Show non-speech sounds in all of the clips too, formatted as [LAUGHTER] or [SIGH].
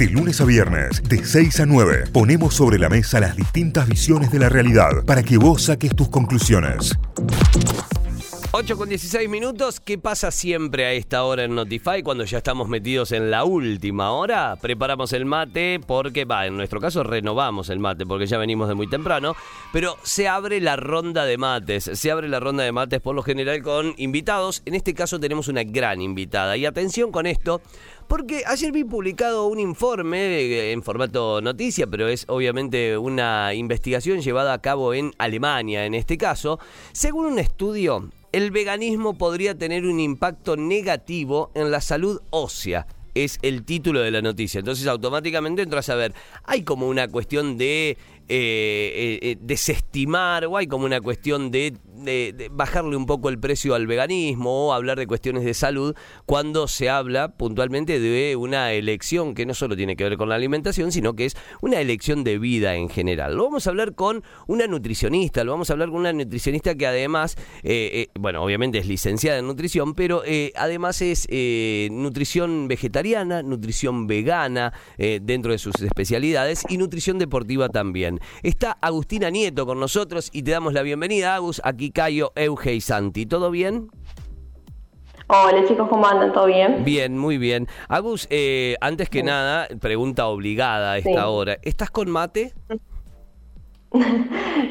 De lunes a viernes, de 6 a 9, ponemos sobre la mesa las distintas visiones de la realidad para que vos saques tus conclusiones. 8 con 16 minutos, ¿qué pasa siempre a esta hora en Notify cuando ya estamos metidos en la última hora? Preparamos el mate porque, va, en nuestro caso renovamos el mate porque ya venimos de muy temprano, pero se abre la ronda de mates, se abre la ronda de mates por lo general con invitados, en este caso tenemos una gran invitada y atención con esto porque ayer vi publicado un informe eh, en formato noticia, pero es obviamente una investigación llevada a cabo en Alemania en este caso. Según un estudio, el veganismo podría tener un impacto negativo en la salud ósea es el título de la noticia. Entonces automáticamente entras a ver, hay como una cuestión de eh, eh, desestimar o hay como una cuestión de de, bajarle un poco el precio al veganismo o hablar de cuestiones de salud cuando se habla puntualmente de una elección que no solo tiene que ver con la alimentación, sino que es una elección de vida en general. Lo vamos a hablar con una nutricionista, lo vamos a hablar con una nutricionista que además, eh, eh, bueno, obviamente es licenciada en nutrición, pero eh, además es nutrición vegetariana, nutrición vegana dentro de sus especialidades y nutrición deportiva también. Está Agustina Nieto con nosotros y te damos la bienvenida, Agus, aquí Cayo, Euge y Santi. ¿Todo bien? Hola chicos, ¿cómo andan? ¿Todo bien? Bien, muy bien. Agus, eh, antes que nada, pregunta obligada a esta hora. ¿Estás con mate? [LAUGHS]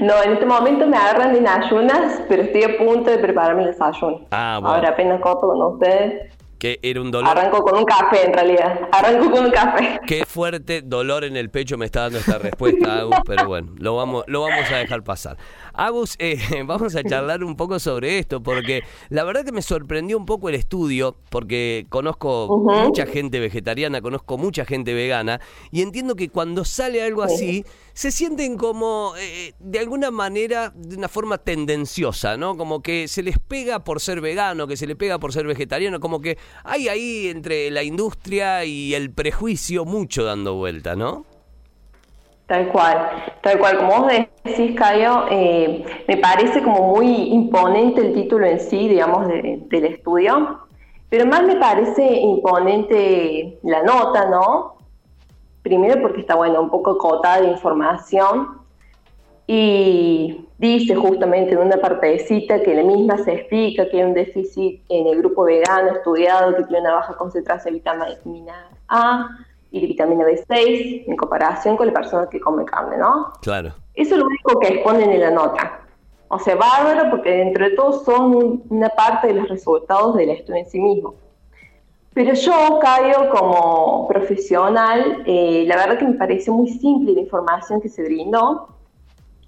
No, en este momento me agarran en ayunas, pero estoy a punto de prepararme el desayuno. Ah, bueno. Ahora apenas corto con ustedes. Que era un dolor. Arranco con un café, en realidad. Arranco con un café. Qué fuerte dolor en el pecho me está dando esta respuesta, Agus, pero bueno, lo vamos, lo vamos a dejar pasar. Agus, eh, [LAUGHS] vamos a charlar un poco sobre esto, porque la verdad que me sorprendió un poco el estudio, porque conozco mucha gente vegetariana, conozco mucha gente vegana, y entiendo que cuando sale algo así, se sienten como, eh, de alguna manera, de una forma tendenciosa, ¿no? Como que se les pega por ser vegano, que se les pega por ser vegetariano, como que hay ahí entre la industria y el prejuicio mucho dando vuelta, ¿no? Tal cual, tal cual. Como vos decís, Cayo, eh, me parece como muy imponente el título en sí, digamos, del estudio, pero más me parece imponente la nota, ¿no? Primero porque está, bueno, un poco cotada de información y dice justamente en una partecita que la misma se explica que hay un déficit en el grupo vegano estudiado que tiene una baja concentración de vitamina A, y de vitamina B6 en comparación con la persona que come carne, ¿no? Claro. Eso es lo único que exponen en la nota. O sea, bárbaro porque dentro de todo son una parte de los resultados del estudio en sí mismo. Pero yo, Caio, como profesional, eh, la verdad que me parece muy simple la información que se brindó.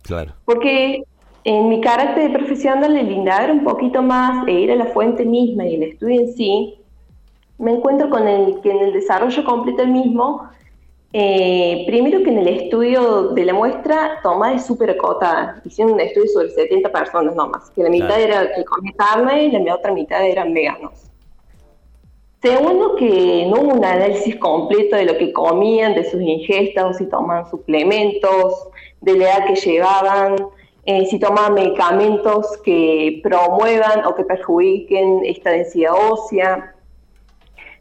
Claro. Porque en mi carácter profesional, el indagar un poquito más e ir a la fuente misma y el estudio en sí, me encuentro con el que en el desarrollo completo el mismo, eh, primero que en el estudio de la muestra toma es súper acotada. Hicieron un estudio sobre 70 personas nomás, que la mitad era que comía carne y la otra mitad eran veganos. Segundo, que no hubo un análisis completo de lo que comían, de sus ingestas, o si tomaban suplementos, de la edad que llevaban, eh, si tomaban medicamentos que promuevan o que perjudiquen esta densidad ósea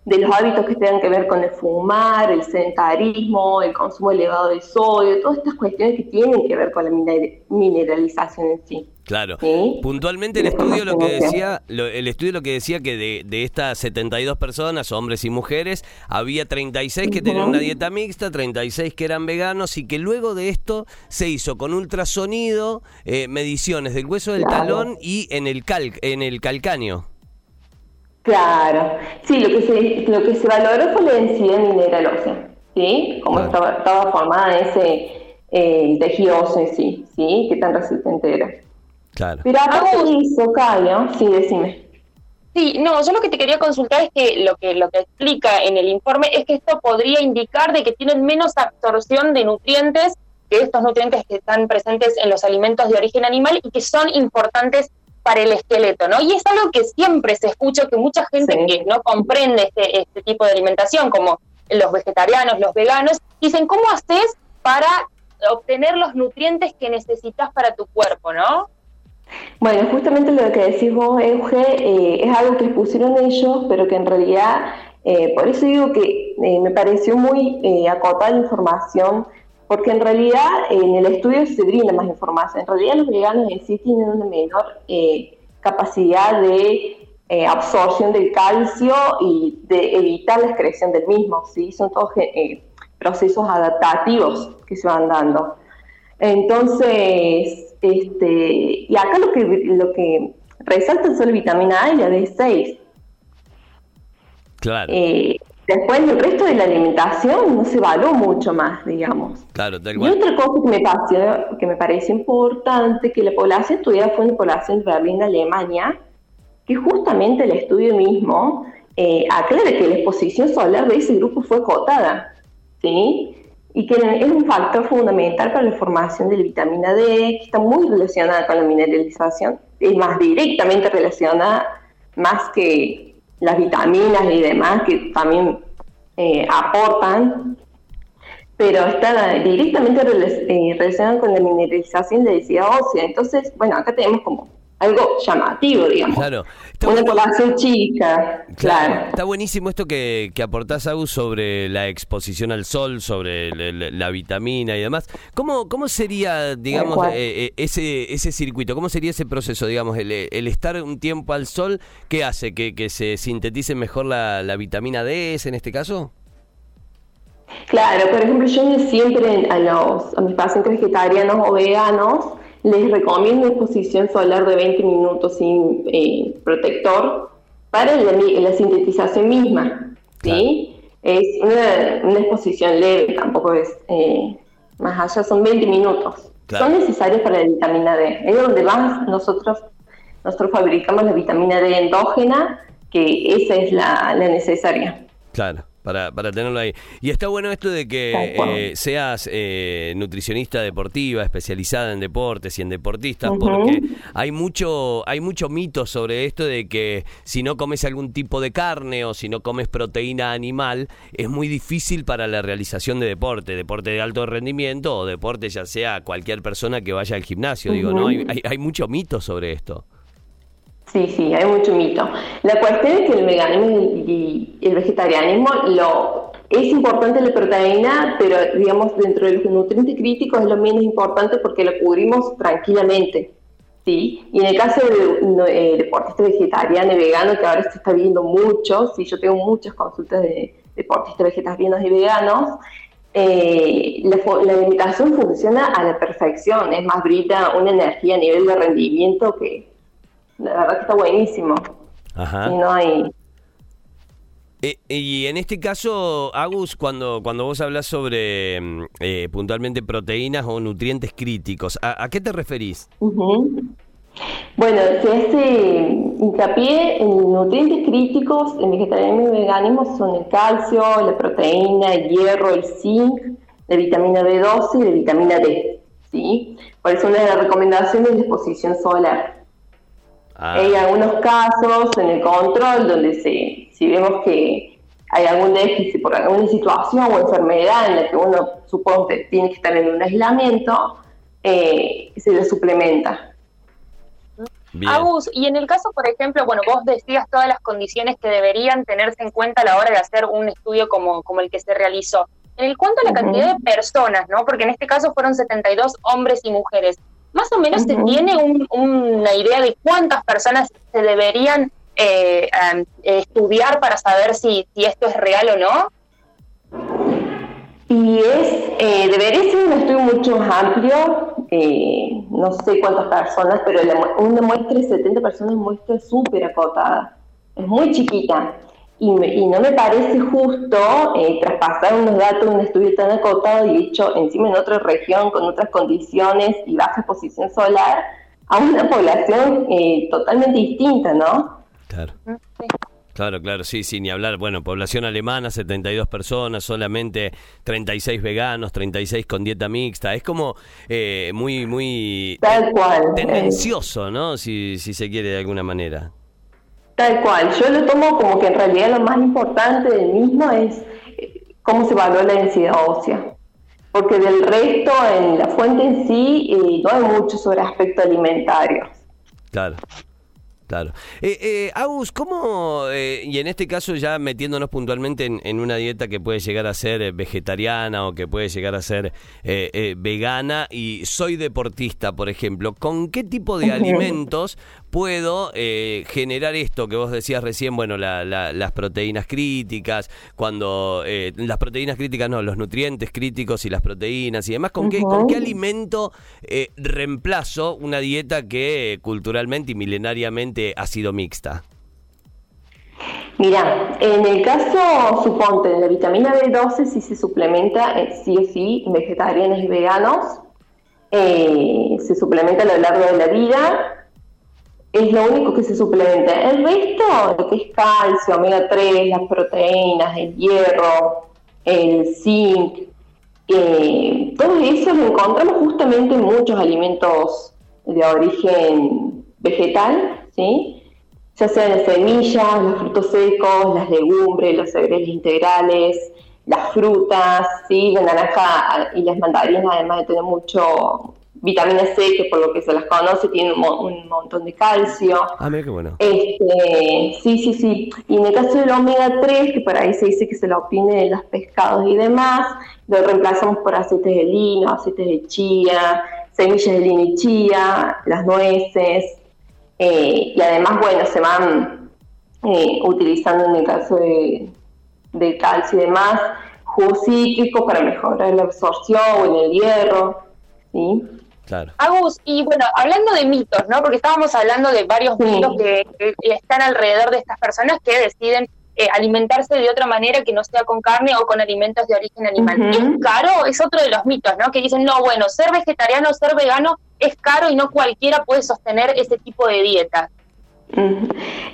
de los hábitos que tengan que ver con el fumar, el sedentarismo, el consumo elevado de sodio, todas estas cuestiones que tienen que ver con la mineralización en sí. Claro. Puntualmente el estudio lo que decía, el estudio lo que decía que de, de, estas 72 personas, hombres y mujeres, había 36 que tenían una dieta mixta, 36 que eran veganos y que luego de esto se hizo con ultrasonido eh, mediciones del hueso del talón y en el cal, en el calcáneo. Claro, sí, lo que se, lo que se valoró fue la densidad mineral ósea, ¿sí? Cómo estaba, estaba, formada ese eh, tejido óseo sí, ¿sí? Qué tan resistente era. Claro. Pero aparte de eso, Caio, sí, decime. Sí, no, yo lo que te quería consultar es que lo que lo que explica en el informe es que esto podría indicar de que tienen menos absorción de nutrientes que estos nutrientes que están presentes en los alimentos de origen animal y que son importantes para el esqueleto, ¿no? Y es algo que siempre se escucha, que mucha gente que no comprende este, este tipo de alimentación, como los vegetarianos, los veganos, dicen, ¿cómo haces para obtener los nutrientes que necesitas para tu cuerpo, ¿no? Bueno, justamente lo que decís vos, Euge, eh, es algo que expusieron ellos, pero que en realidad Eh, por eso digo que eh, me pareció muy eh, acotada la información, porque en realidad en el estudio se brinda más información. En realidad los veganos en sí tienen una menor capacidad de absorción del calcio y de evitar la excreción del mismo. ¿sí? Son todos procesos adaptativos que se van dando. Entonces, este, y acá lo que, lo que resalta es la vitamina A y la D6. Claro. Eh, después el resto de la alimentación no se evaluó mucho más, digamos. Claro, Y otra cosa que me, pareció, que me parece importante, que la población estudiada fue una población de Berlín, Alemania, que justamente el estudio mismo eh, aclara que la exposición solar de ese grupo fue cotada, ¿sí? Y que es un factor fundamental para la formación de la vitamina D, que está muy relacionada con la mineralización, es más directamente relacionada más que las vitaminas y demás que también eh, aportan, pero está directamente eh, relacionado con la mineralización de densidad ósea. Entonces, bueno, acá tenemos como algo llamativo, digamos. Claro. Una población chica, claro. Está buenísimo esto que, que aportás, Agus, sobre la exposición al sol, sobre la, vitamina y demás. ¿Cómo, cómo sería, digamos, eh, eh, ese, ese circuito? ¿Cómo sería ese proceso, digamos, el, estar un tiempo al sol? ¿Qué hace? ¿Que, que se sintetice mejor la, la vitamina D en este caso? Claro, por ejemplo, yo siempre a, los, a mis pacientes vegetarianos o veganos les recomiendo exposición solar de 20 minutos sin eh, protector para la, sintetización misma. ¿sí? Es una, exposición leve, tampoco es eh, más allá, son 20 minutos. Son necesarios para la vitamina D. Es donde más nosotros, nosotros fabricamos la vitamina D endógena, que esa es la, la necesaria. Claro para, para tenerlo ahí. Y está bueno esto de que eh, seas eh, nutricionista deportiva, especializada en deportes y en deportistas, porque hay mucho, hay mucho mito sobre esto de que si no comes algún tipo de carne o si no comes proteína animal, es muy difícil para la realización de deporte, deporte de alto rendimiento o deporte ya sea cualquier persona que vaya al gimnasio. Digo, ¿no? Hay, hay, hay mucho mito sobre esto. Sí, sí, hay mucho mito. La cuestión es que el veganismo y el vegetarianismo lo es importante la proteína, pero digamos dentro de los nutrientes críticos es lo menos importante porque lo cubrimos tranquilamente. ¿sí? Y en el caso de eh, deportistas vegetarianos y veganos, que ahora se está viendo mucho, sí, yo tengo muchas consultas de deportistas vegetarianos y veganos, eh, la, la, alimentación funciona a la perfección, es más, brilla una energía a nivel de rendimiento que, la verdad que está buenísimo. Ajá. Y no hay... Eh, y en este caso, Agus, cuando, cuando vos hablas sobre mm, eh, puntualmente proteínas o nutrientes críticos, ¿a, qué te referís? Bueno, se hace hincapié en nutrientes críticos en vegetarianismo y veganismo son el calcio, la proteína, el hierro, el zinc, la vitamina B12 y la vitamina D. ¿sí? Por eso una de las recomendaciones es la exposición solar. Ah. Hay algunos casos en el control donde se, si vemos que hay algún déficit por alguna situación o enfermedad en la que uno supone que tiene que estar en un aislamiento, eh, se le suplementa. Agus, y en el caso, por ejemplo, bueno, vos decías todas las condiciones que deberían tenerse en cuenta a la hora de hacer un estudio como, como el que se realizó. En el cuanto a la cantidad de personas, ¿no? Porque en este caso fueron 72 hombres y mujeres más o menos se tiene una idea de cuántas personas se deberían eh, estudiar para saber si, si esto es real o no. Y es, eh, debería ser un estudio mucho más amplio, eh, no sé cuántas personas, pero una muestra de 70 personas muestra súper acotada, es muy chiquita y, no me parece justo eh, traspasar unos datos de un estudio tan acotado y hecho encima en otra región con otras condiciones y baja exposición solar a una población eh, totalmente distinta, ¿no? Claro. Claro, claro, sí, sí, ni hablar. Bueno, población alemana, 72 personas, solamente 36 veganos, 36 con dieta mixta. Es como eh, muy, muy Tal cual, tendencioso, ¿no? Si, si se quiere de alguna manera. Tal cual, yo lo tomo como que en realidad lo más importante del mismo es eh, cómo se valora la densidad ósea, porque del resto en la fuente en sí eh, no hay mucho sobre aspectos alimentarios. Claro. Claro. Eh, eh, Agus, ¿cómo, eh, y en este caso ya metiéndonos puntualmente en, una dieta que puede llegar a ser vegetariana o que puede llegar a ser vegana y soy deportista, por ejemplo, ¿con qué tipo de alimentos puedo generar esto que vos decías recién, bueno, las proteínas críticas, cuando las proteínas críticas, no, los nutrientes críticos y las proteínas y demás, ¿con, qué, ¿con qué alimento reemplazo una dieta que culturalmente y milenariamente ha sido mixta? Mira, en el caso, suponte, de la vitamina B12 si se suplementa, eh, sí o sí, vegetarianos y veganos, eh, se suplementa a lo largo de la vida, es lo único que se suplementa. El resto, lo que es calcio, omega 3, las proteínas, el hierro, el zinc, eh, todo eso lo encontramos justamente en muchos alimentos de origen vegetal ¿sí? ya sean las semillas, los frutos secos, las legumbres, los cereales integrales, las frutas, ¿sí? la naranja y las mandarinas, además de tener mucho vitamina C, que por lo que se las conoce tienen un, montón de calcio. Ah, mira qué bueno. Este, sí, sí, sí. Y en el caso del omega 3, que por ahí se dice que se lo obtiene de los pescados y demás, lo reemplazamos por aceites de lino, aceites de chía, semillas de lino y chía, las nueces, eh, y además, bueno, se van eh, utilizando en el caso de, calcio y demás, jugos cítricos para mejorar la absorción o en el hierro, ¿sí? Claro. Agus, y bueno, hablando de mitos, ¿no? Porque estábamos hablando de varios mitos que, están alrededor de estas personas que deciden eh, alimentarse de otra manera que no sea con carne o con alimentos de origen animal. ¿Es caro? Es otro de los mitos, ¿no? Que dicen, no, bueno, ser vegetariano, ser vegano es caro y no cualquiera puede sostener ese tipo de dieta.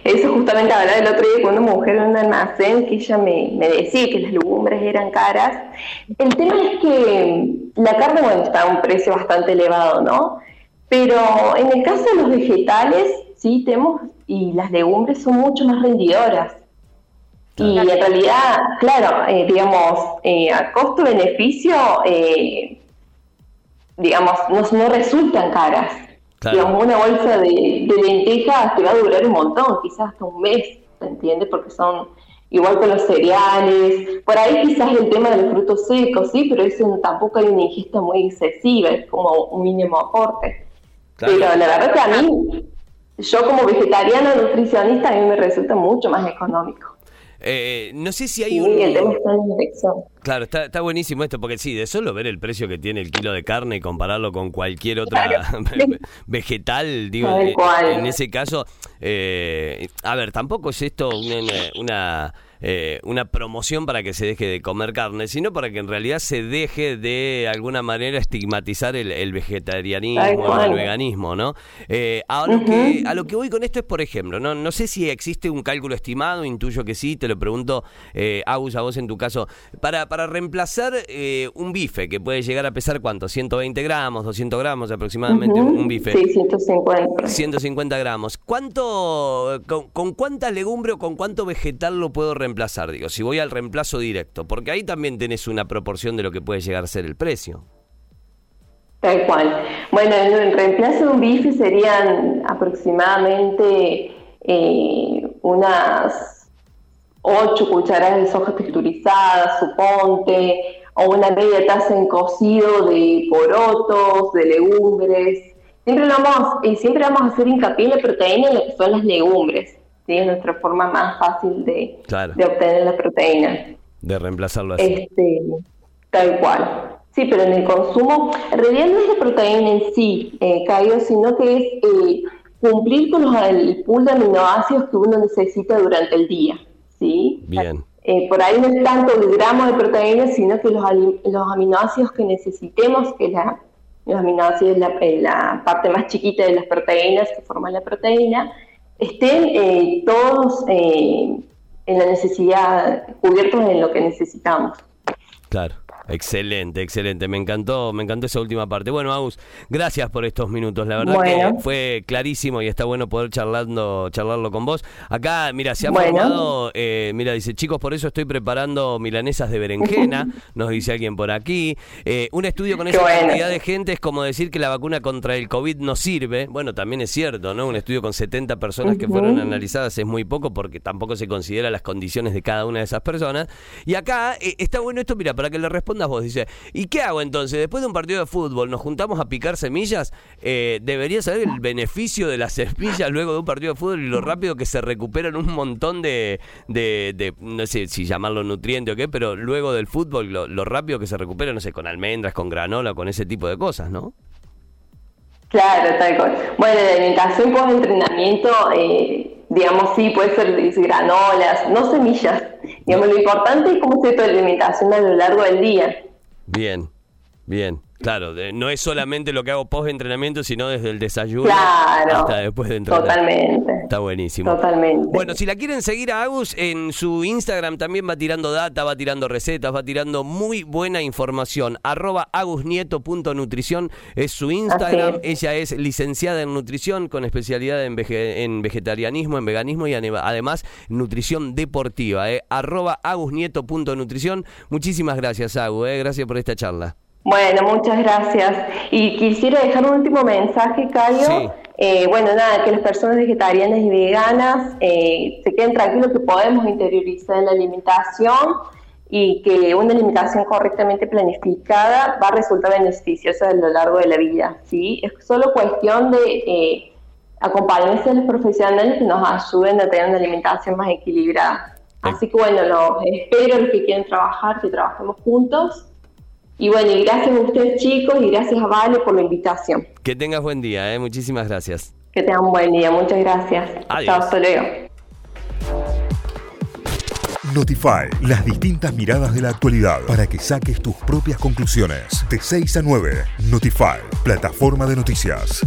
Eso justamente hablaba el otro día con una mujer en un almacén que ella me, decía que las legumbres eran caras. El tema es que la carne, bueno, está a un precio bastante elevado, ¿no? Pero en el caso de los vegetales, sí, tenemos, y las legumbres son mucho más rendidoras. Y en realidad, claro, eh, digamos, eh, a costo-beneficio, eh, digamos, no, no resultan caras. Digamos, una bolsa de, lentejas te va a durar un montón, quizás hasta un mes, ¿se entiende? Porque son igual que los cereales. Por ahí quizás el tema de los frutos secos, sí, pero eso tampoco hay una ingesta muy excesiva, es como un mínimo aporte. Pero la verdad que a mí, yo como vegetariana nutricionista, a mí me resulta mucho más económico. Eh, no sé si hay un. Claro, está, buenísimo esto, porque sí, de solo ver el precio que tiene el kilo de carne y compararlo con cualquier otra [LAUGHS] vegetal, digo, eh, en ese caso, eh, a ver, tampoco es esto una eh, una promoción para que se deje de comer carne, sino para que en realidad se deje de alguna manera estigmatizar el, vegetarianismo o el veganismo, ¿no? Eh, a, lo que, a lo que voy con esto es, por ejemplo, no, no sé si existe un cálculo estimado, intuyo que sí, te lo pregunto, eh, Agus, a vos en tu caso, para, para reemplazar eh, un bife que puede llegar a pesar cuánto, 120 gramos, 200 gramos aproximadamente, un bife. Sí, 150. 150 gramos. ¿Cuánto, con, con cuánta legumbre o con cuánto vegetal lo puedo reemplazar? Reemplazar, digo, si voy al reemplazo directo, porque ahí también tenés una proporción de lo que puede llegar a ser el precio. Tal cual. Bueno, el reemplazo de un bife serían aproximadamente eh, unas 8 cucharadas de soja texturizada, suponte, o una media taza en cocido de porotos, de legumbres. Siempre, vamos, y siempre vamos a hacer hincapié en la proteína y lo que son las legumbres. ¿Sí? es nuestra forma más fácil de, de obtener la proteína. De reemplazarlo así. Este, tal cual. Sí, pero en el consumo, en realidad no es la proteína en sí, eh, sino que es eh, cumplir con los, el pool de aminoácidos que uno necesita durante el día. ¿sí? Bien. Eh, por ahí no es tanto el gramo de proteína, sino que los, los aminoácidos que necesitemos, que la, los aminoácidos es la, la, parte más chiquita de las proteínas que forman la proteína, estén eh, todos eh, en la necesidad, cubiertos en lo que necesitamos. Claro. Excelente, excelente. Me encantó, me encantó esa última parte. Bueno, Agus, gracias por estos minutos. La verdad que fue clarísimo y está bueno poder charlando, charlarlo con vos. Acá, mira, se ha formado, eh, mira, dice, chicos, por eso estoy preparando milanesas de berenjena, nos dice alguien por aquí. Eh, un estudio con esa cantidad de gente es como decir que la vacuna contra el COVID no sirve. Bueno, también es cierto, ¿no? Un estudio con 70 personas que fueron analizadas es muy poco porque tampoco se considera las condiciones de cada una de esas personas. Y acá eh, está bueno esto, mira, para que le responda vos. Dice, ¿y qué hago entonces? Después de un partido de fútbol, ¿nos juntamos a picar semillas? Eh, ¿Debería saber el beneficio de las semillas luego de un partido de fútbol y lo rápido que se recuperan un montón de, no sé si llamarlo nutriente o qué, pero luego del fútbol, lo, rápido que se recupera, no sé, con almendras, con granola, con ese tipo de cosas, ¿no? Claro, tal cual. Bueno, la alimentación post-entrenamiento, eh, digamos, sí, puede ser granolas, no semillas. Digamos, lo importante es cómo se tu alimentación a lo largo del día. Bien, bien. Claro, no es solamente lo que hago post entrenamiento, sino desde el desayuno hasta después de entrenar. Totalmente. Está buenísimo. Totalmente. Bueno, si la quieren seguir a Agus en su Instagram también va tirando data, va tirando recetas, va tirando muy buena información. Arroba agusnieto.nutrición es su Instagram. Ella es licenciada en nutrición con especialidad en, en vegetarianismo, en veganismo y además nutrición deportiva. Eh. Arroba agusnieto.nutrición. Muchísimas gracias, Agus. Eh. Gracias por esta charla. Bueno, muchas gracias. Y quisiera dejar un último mensaje, Cayo. Eh, bueno, nada, que las personas vegetarianas y veganas eh, se queden tranquilos que podemos interiorizar la alimentación y que una alimentación correctamente planificada va a resultar beneficiosa a lo largo de la vida. ¿sí? Es solo cuestión de eh, acompañarse a los profesionales que nos ayuden a tener una alimentación más equilibrada. Así que bueno, los espero, los que quieren trabajar, que trabajemos juntos y bueno, y gracias a ustedes chicos y gracias a Vale por la invitación. Que tengas buen día, ¿eh? muchísimas gracias. Que tengan un buen día, muchas gracias. Adiós. Hasta luego. Notify, las distintas miradas de la actualidad para que saques tus propias conclusiones. De 6 a 9, Notify, plataforma de noticias.